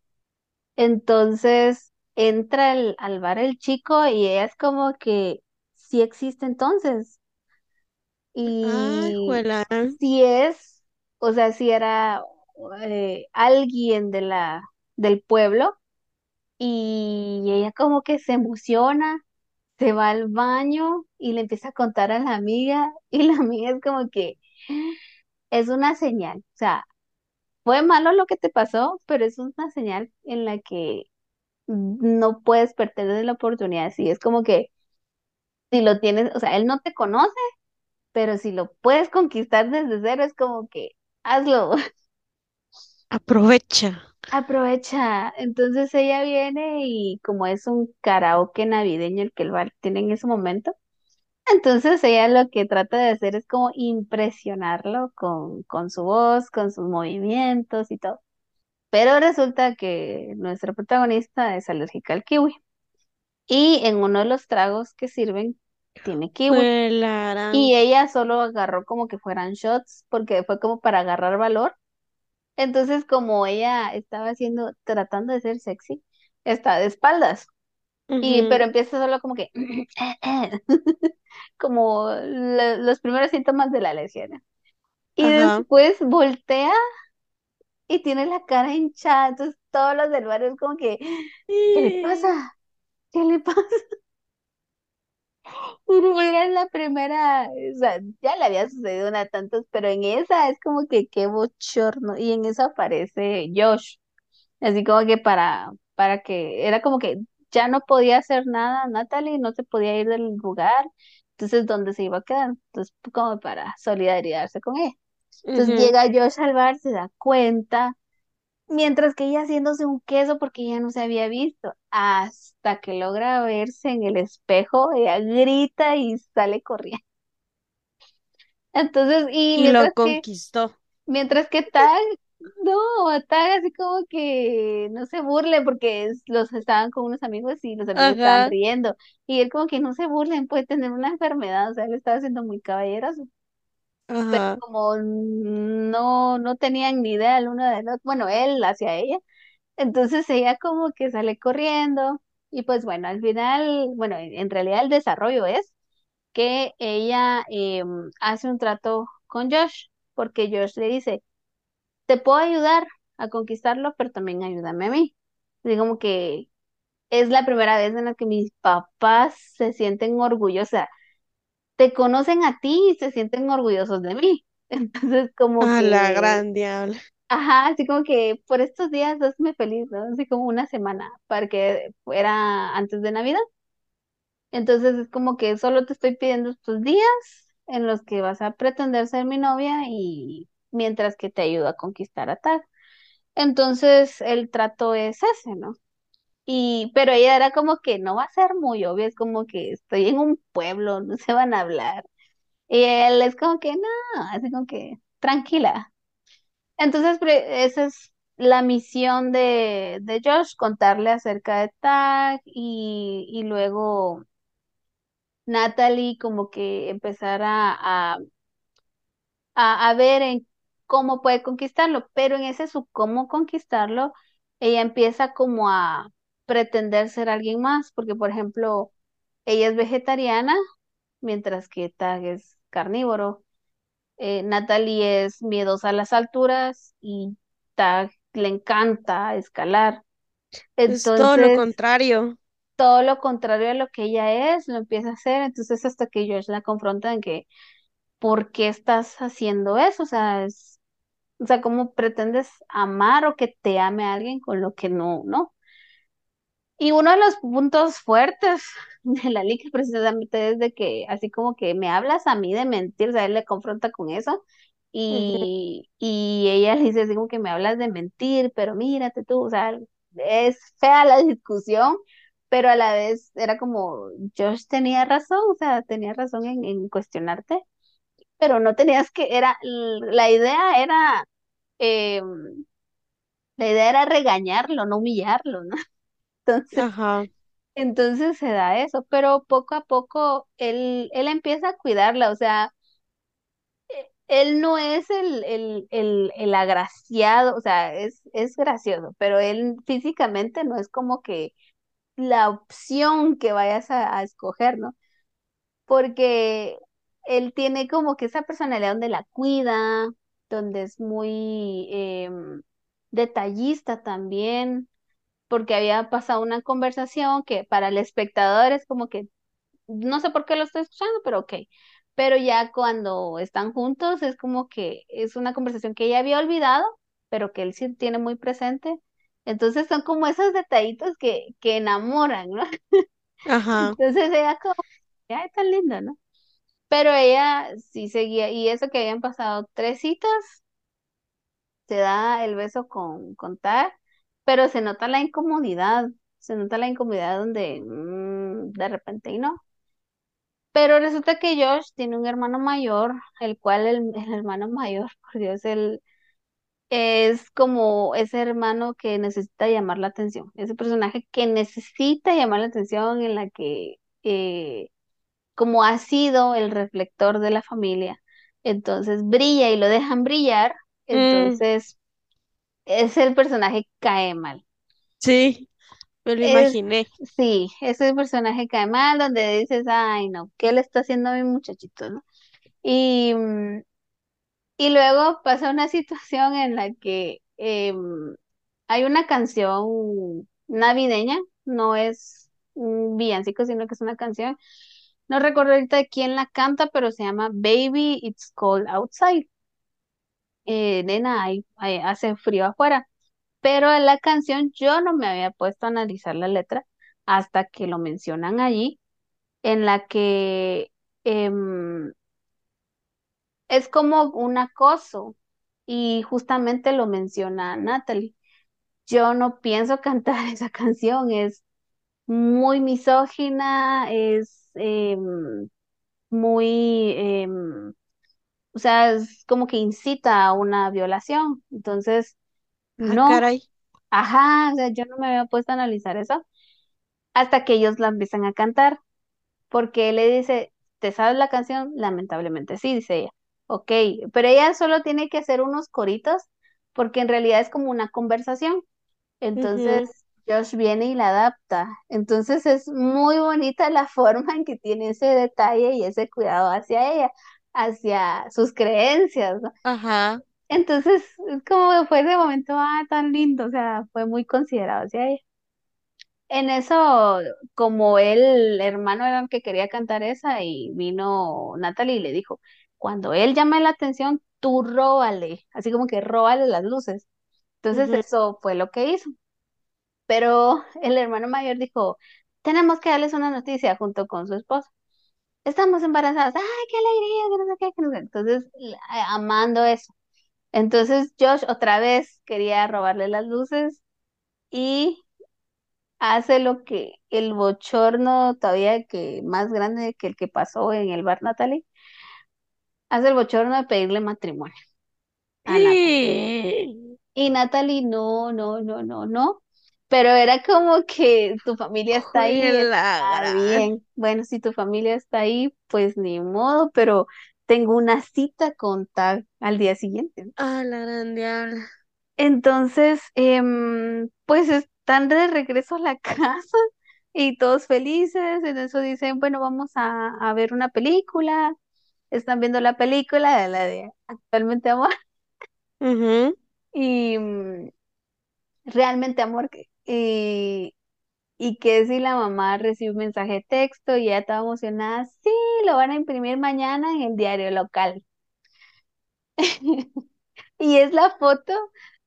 Entonces entra el- al bar el chico y ella es como que sí existe entonces. ay, Y si es, o sea, si era eh, alguien de la, del pueblo y ella como que se emociona, se va al baño y le empieza a contar a la amiga y la amiga es como que es una señal. O sea, fue malo lo que te pasó, pero es una señal en la que no puedes perder la oportunidad. Sí, es como que si lo tienes, o sea, él no te conoce, pero si lo puedes conquistar desde cero, es como que hazlo, Aprovecha. aprovecha. Entonces ella viene y como es un karaoke navideño el que el bar tiene en ese momento, entonces ella lo que trata de hacer es como impresionarlo con, con su voz, con sus movimientos y todo. Pero resulta que nuestra protagonista es alérgica al kiwi. Y en uno de los tragos que sirven tiene kiwi. Y ella solo agarró como que fueran shots, porque fue como para agarrar valor. Entonces, como ella estaba haciendo, tratando de ser sexy, está de espaldas. Y, pero empieza solo como que, [LAUGHS] como lo- los primeros síntomas de la ¿no? Y Ajá. después voltea y tiene la cara hinchada. Entonces, todos los del barrio es como que, ¿qué le pasa? ¿Qué le pasa? [LAUGHS] Era la primera, o sea, ya le había sucedido una tantos, pero en esa es como que qué bochorno. Y en esa aparece Josh, así como que para, para que, era como que ya no podía hacer nada, Natalie no se podía ir del lugar, entonces ¿dónde se iba a quedar? Entonces, como para solidarizarse con ella. Entonces llega Josh al bar, se da cuenta, mientras que ella haciéndose un queso porque ella no se había visto, hasta que logra verse en el espejo, ella grita y sale corriendo. [LAUGHS] Entonces, y Y lo mientras que, conquistó. mientras que Tag, no, Tag así como que no se burle porque los estaban con unos amigos y los amigos estaban riendo. Y él como que no se burlen, puede tener una enfermedad, o sea, él estaba siendo muy caballeroso. Pero ajá. como no, no tenían ni idea el uno del otro, bueno, él hacia ella, entonces ella como que sale corriendo. Y pues bueno, al final, bueno, en realidad el desarrollo es que ella em, hace un trato con Josh, porque Josh le dice, te puedo ayudar a conquistarlo, pero también ayúdame a mí. Así como que es la primera vez en la que mis papás se sienten orgullosos, te conocen a ti y se sienten orgullosos de mí. [LAUGHS] Entonces, como A la gran diablo. Ajá, así como que por estos días hazme feliz, ¿no? Así como una semana para que fuera antes de Navidad. Entonces es como que solo te estoy pidiendo estos días en los que vas a pretender ser mi novia y mientras que te ayudo a conquistar a Tag. Entonces el trato es ese, ¿no? Y, pero ella era como que no va a ser muy obvio, es como que estoy en un pueblo, no se van a hablar. Y él es como que no, así como que tranquila. Entonces esa es la misión de, de Josh, contarle acerca de Tag y, y luego Natalie como que empezar a, a, a, a ver en cómo puede conquistarlo, pero en ese su cómo conquistarlo, ella empieza como a pretender ser alguien más, porque por ejemplo, ella es vegetariana, mientras que Tag es carnívoro. Eh, Natalie es miedosa a las alturas y Tag le encanta escalar. Es todo lo Entonces, contrario. todo lo contrario a lo que ella es, lo empieza a hacer. Entonces, hasta que George la confronta en que ¿por qué estás haciendo eso? O sea, es, o sea, ¿cómo pretendes amar o que te ame a alguien con lo que no, no? Y uno de los puntos fuertes de la liga precisamente es de que así como que me hablas a mí de mentir, o sea, él le confronta con eso y, y ella le dice así como que me hablas de mentir, pero mírate tú, o sea, es fea la discusión, pero a la vez era como, Josh tenía razón, o sea, tenía razón en, en cuestionarte pero no tenías que, era, la idea era, eh, la idea era regañarlo, no humillarlo, ¿no? Entonces, Ajá, entonces se da eso, pero poco a poco él, él empieza a cuidarla, o sea, eh, él no es el, el, el, el agraciado, o sea, es, es gracioso, pero él físicamente no es como que la opción que vayas a, a escoger, ¿no? porque él tiene como que esa personalidad donde la cuida, donde es muy em, detallista también, porque había pasado una conversación que para el espectador es como que, no sé por qué lo estoy escuchando, pero ok. Pero ya cuando están juntos es como que es una conversación que ella había olvidado, pero que él sí tiene muy presente. Entonces son como esos detallitos que, que enamoran, ¿no? [LAUGHS] ajá. Entonces ella como, ay, tan lindo, ¿no? Pero ella sí seguía, y eso que habían pasado tres citas, se da el beso con, con Tag, pero se nota la incomodidad, se nota la incomodidad donde mm, de repente y no. Pero resulta que Josh tiene un hermano mayor, el cual el, el hermano mayor, [LAUGHS] por Dios, él es como ese hermano que necesita llamar la atención, ese personaje que necesita llamar la atención en la que eh, como ha sido el reflector de la familia, entonces brilla y lo dejan brillar, Mm, entonces es el personaje que cae mal. sí, me lo Es, imaginé. sí, ese personaje cae mal donde dices, ay no, ¿qué le está haciendo a mi muchachito, no? Y, mm, y luego pasa una [LAUGHS] situación en la que em, hay una canción navideña, no es un villancico, sino que es una canción No recuerdo ahorita quién la canta, pero se llama Baby It's Cold Outside. Eh, nena, hay- hay- hace frío afuera. Pero en la canción yo no me había puesto a analizar la letra hasta que lo mencionan allí, en la que em, es como un acoso y justamente lo menciona Natalie. Yo no pienso [LAUGHS] cantar esa canción, es muy misógina, es em, muy... O sea, es como que incita a una violación. Entonces, Ah, no, caray. ajá, o sea, yo no me había puesto a analizar eso hasta que ellos la empiezan a cantar, porque él le dice, ¿te sabes la canción? Lamentablemente sí, dice ella. Ok, pero ella solo tiene que hacer unos coritos, porque en realidad es como una conversación. Entonces, Josh viene y la adapta. Entonces, es muy bonita la [LAUGHS] forma en que tiene ese detalle y ese cuidado hacia ella, hacia sus creencias, ¿no? Ajá. Entonces, es como fue ese momento, ah, tan lindo, o sea, fue muy considerado hacia ella. En eso, como el hermano era el que quería cantar esa y vino Natalie y le dijo, cuando él llame la atención, tú róbale, así como que róbale las luces. Entonces eso fue lo que hizo. Pero el hermano mayor dijo, tenemos que darles una noticia junto con su esposa. Estamos embarazadas. ¡Ay, qué alegría! Que no sé qué, que no sé. Entonces, la- amando eso. Entonces Josh otra vez quería robarle las luces y hace lo que el bochorno todavía que más grande que el que pasó en el bar Natalie, hace el bochorno de pedirle matrimonio a Natalie. Y Natalie, no, no, no, no, no. Pero era como que tu familia está ahí, está bien. Bueno, si tu familia está ahí, pues ni modo, pero tengo una cita con tal al día siguiente. Ah, la gran diabla. Entonces, em, pues están de regreso a la [LAUGHS] casa y todos felices. En eso dicen, bueno, vamos a, a ver una película. Están viendo la película de la de Actualmente Amor Ujú. y mm, Realmente Amor. que- Y, y que si la mamá recibe un mensaje de texto y ya estaba emocionada, sí, lo van a imprimir mañana en el diario local. [LAUGHS] Y es la foto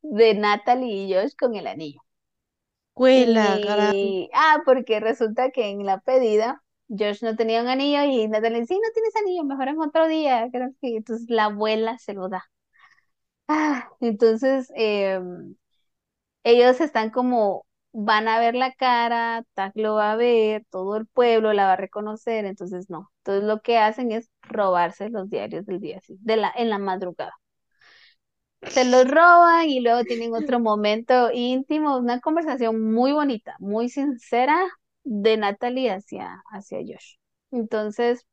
de Natalie y Josh con el anillo. Gran. Y, ah, porque resulta que en la pedida, Josh no tenía un anillo y Natalie, sí, no tienes anillo, mejor en otro día. Creo que entonces la abuela se lo da. Ah, entonces em, ellos están como, van a ver la cara, Tag lo va a ver, todo el pueblo la va a reconocer, entonces no. Entonces lo que hacen es robarse los diarios del día, así, de la, en la madrugada. Se los roban y luego tienen otro [LAUGHS] momento íntimo, una conversación muy bonita, muy sincera de Natalie hacia, hacia Josh. Entonces,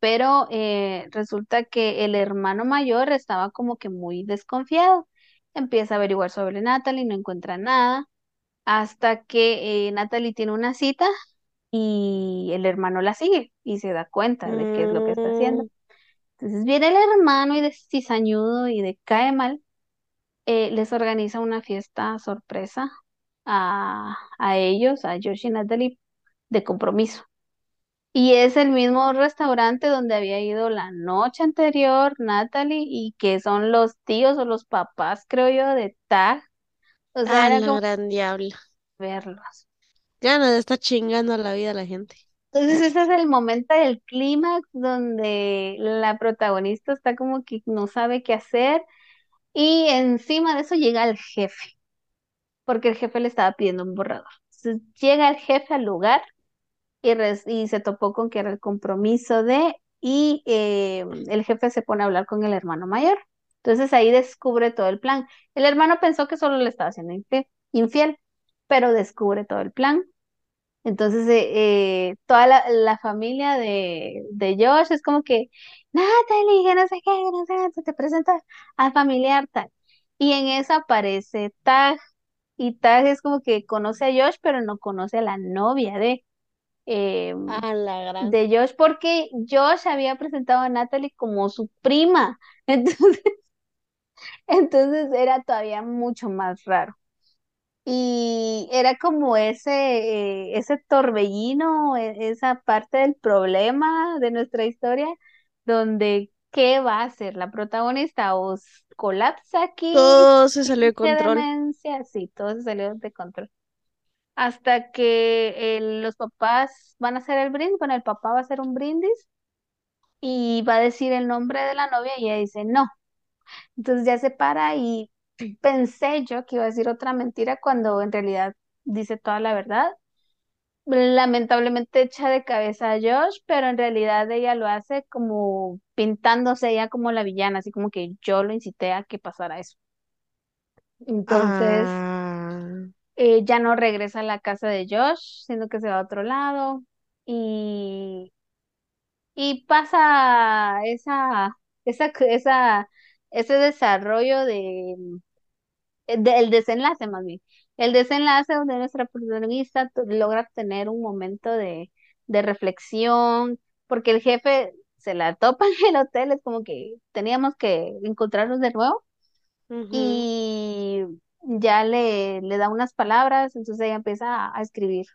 pero eh, resulta que el hermano mayor estaba como que muy desconfiado. Empieza a averiguar sobre Natalie, no encuentra nada, hasta que eh, Natalie tiene una cita y el hermano la sigue y se da cuenta de qué es lo que está haciendo. Mm, Entonces viene el hermano y de cizañudo y de cae mal eh, les organiza una fiesta sorpresa a, a ellos, a Josh y Natalie, de compromiso. Y es el mismo restaurante donde había ido la noche anterior Natalie y que son los tíos o los papás, creo yo, de Tag. O sea, Ah, era la como gran diabla. verlos. Ganas de estar chingando la vida a la gente. Entonces ese es el momento del clímax donde la protagonista está como que no sabe qué hacer y encima de eso llega el jefe. porque el jefe le estaba pidiendo un borrador. Entonces, llega el jefe al lugar y, res- y se topó con que era el compromiso de, y eh, el jefe se pone a hablar con el hermano mayor. Entonces ahí descubre todo el plan. El hermano pensó que solo le estaba haciendo infiel, infiel, pero descubre todo el plan. Entonces eh, eh, toda la, la familia de, de Josh es como que, Natalie, que no sé qué, que no sé, qué", te presenta al familiar tal. Y en esa aparece Tag, y Tag es como que conoce a Josh, pero no conoce a la novia de, eh, Ah, la gran. de Josh, porque Josh había presentado a Natalie como su prima. [LAUGHS] Entonces, [LAUGHS] entonces era todavía mucho más raro. Y era como ese, eh, ese torbellino, e- esa parte del problema de nuestra historia, donde ¿qué va a hacer la protagonista? ¿O colapsa aquí? Todo se salió de ¿Qué control. demencia? Sí, todo se salió de control. hasta que eh, los papás van a hacer el brindis, bueno, el papá va a hacer un brindis y va a decir el nombre de la novia y ella dice no. Entonces ya se para y pensé yo que iba a decir otra mentira cuando en realidad dice toda la verdad. Lamentablemente echa de cabeza a Josh, pero en realidad ella lo hace como pintándose ella como la villana, así como que yo lo incité a que pasara eso. Entonces Ah. eh, ya no regresa a la casa de Josh, sino que se va a otro lado y, y pasa esa, esa, esa, ese desarrollo de, del desenlace más bien. El desenlace donde nuestra protagonista logra tener un momento de, de reflexión, porque el jefe se la topa en el hotel, es como que teníamos que encontrarnos de nuevo y ya le, le da unas palabras, entonces ella empieza a, a escribir,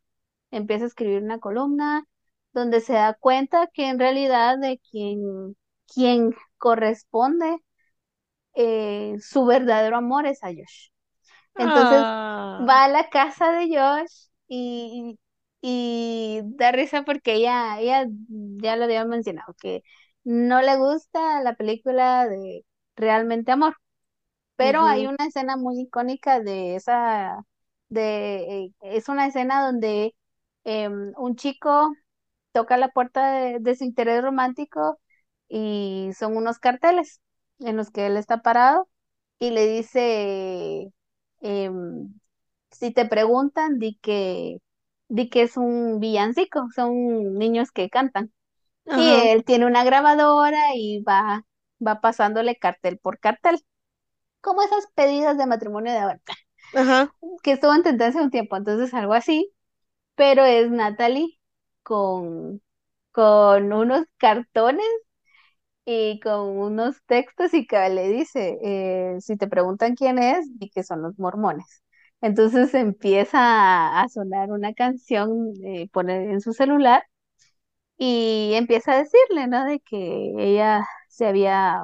empieza a escribir una columna donde se da cuenta que en realidad de quien, quien corresponde eh, su verdadero amor es a Josh. Entonces Ah. va a la casa de Josh y, y da risa porque ella, ella ya lo había mencionado, que no le gusta la película de Realmente Amor, pero hay una escena muy icónica de esa, de, eh, es una escena donde em, un chico toca la puerta de, de su interés romántico y son unos carteles en los que él está parado y le dice, em, si te preguntan, di que, di que es un villancico, son niños que cantan. Y él tiene una grabadora y va, va pasándole cartel por cartel, como esas pedidas de matrimonio de ahora, ajá, que estuvo en tendencia un tiempo, entonces algo así, pero es Natalie con, con unos cartones y con unos textos y que le dice, eh, si te preguntan quién es, di que son los mormones. Entonces empieza a, sonar una canción, eh, en su celular y empieza a decirle, ¿no? De que ella se había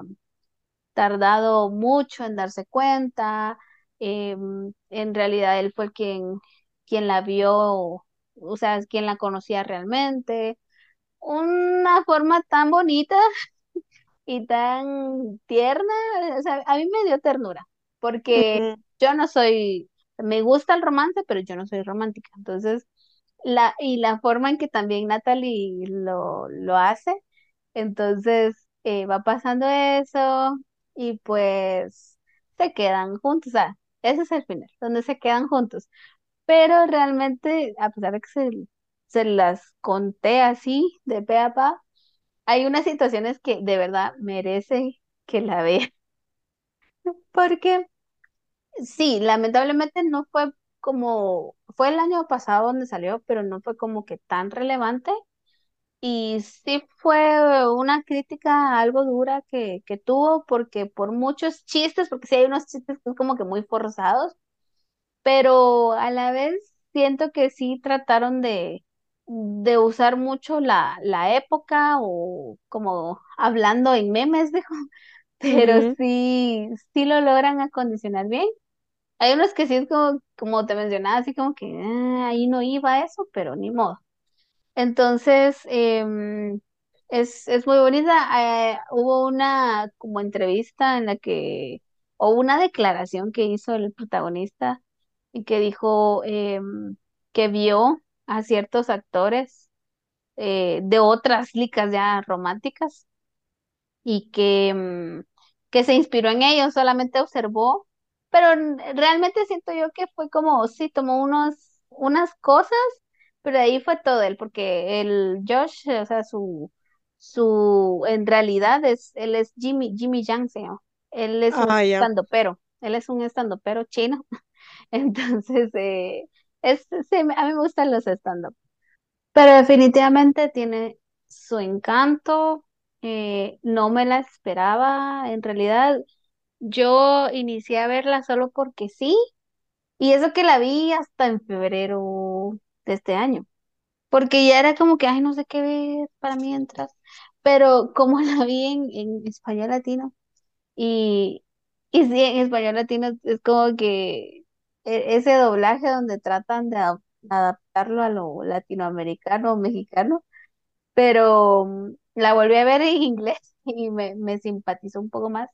tardado mucho en darse cuenta, em, en realidad él fue quien, quien la vio, o sea, quien la conocía realmente. Una forma tan bonita y tan tierna, o sea, a mí me dio ternura, porque yo no soy, me gusta el romance, pero yo no soy romántica. Entonces, la, y la forma en que también Natalie lo, lo hace, entonces eh, va pasando eso y pues se quedan juntos, o sea, ese es el final, donde se quedan juntos. Pero realmente, a pesar de que se, se las conté así, de pe a pa, hay unas situaciones que de verdad merecen que la vean, porque sí, lamentablemente no fue como, fue el año pasado donde salió, pero no fue como que tan relevante. Y sí fue una crítica algo dura que, que tuvo porque por muchos chistes, porque sí hay unos chistes que es como que muy forzados, pero a la vez siento que sí trataron de, de usar mucho la, la época o como hablando en memes, [LAUGHS] dijo, pero sí, sí lo logran acondicionar bien. Hay unos que sí es como, como te mencionaba, así como que "Ah, ahí no iba eso, pero ni modo. Entonces, em, es, es muy bonita. Eh, hubo una como entrevista en la que, o una declaración que hizo el protagonista y que dijo em, que vio a ciertos actores eh, de otras licas ya románticas y que, mm, que se inspiró en ellos, solamente observó, pero realmente siento yo que fue como, sí, tomó unos, unas cosas, pero de ahí fue todo él, porque el Josh, o sea, su, su, en realidad es, él es Jimmy, Jimmy Yang, se llama. Él es un Ah, ya. estandopero, él es un estandopero chino, [LAUGHS] entonces, eh, es, sí, a mí me gustan los stand pero definitivamente tiene su encanto. eh, no me la esperaba. En realidad, yo inicié a verla solo porque sí. Y eso que la vi hasta en febrero de este año. Porque ya era como que, ay, no sé qué ver para mientras. Pero como [LAUGHS] la vi en, en español latino. Y, y sí, en español latino es como que e- ese doblaje donde tratan de adap- adaptarlo a lo latinoamericano o mexicano pero mm, la volví a ver en inglés [LAUGHS] y me, me simpatizó un poco más,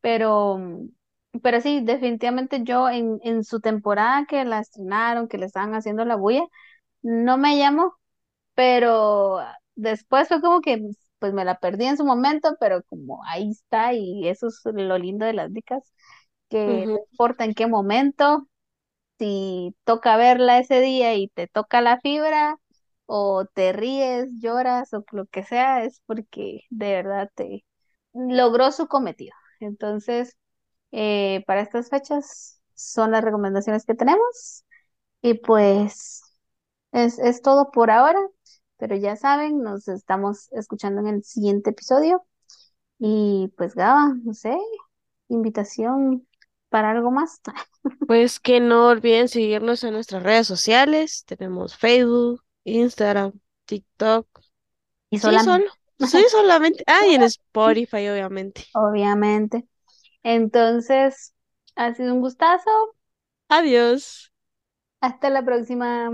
pero, mm, pero sí, definitivamente yo en, en su temporada que la estrenaron, que le estaban haciendo la bulla, no me llamó, pero después fue como que pues me la perdí en su momento, pero como ahí está y eso es lo lindo de las dicas, que no importa en qué momento si toca verla ese día y te toca la fibra, o te ríes, lloras, o lo que sea, es porque de verdad te logró su cometido. Entonces, eh, para estas fechas son las recomendaciones que tenemos. Y pues es, es todo por ahora. Pero ya saben, nos estamos escuchando en el siguiente episodio. Y pues Gaba, no sé, invitación para algo más. Pues que no olviden seguirnos en nuestras redes sociales. Tenemos Facebook, Instagram, TikTok. Y. Sí, solo. Sí, [LAUGHS] solamente. Ah, y en Spotify, obviamente. Obviamente. Entonces, ha sido un gustazo. Adiós. Hasta la próxima.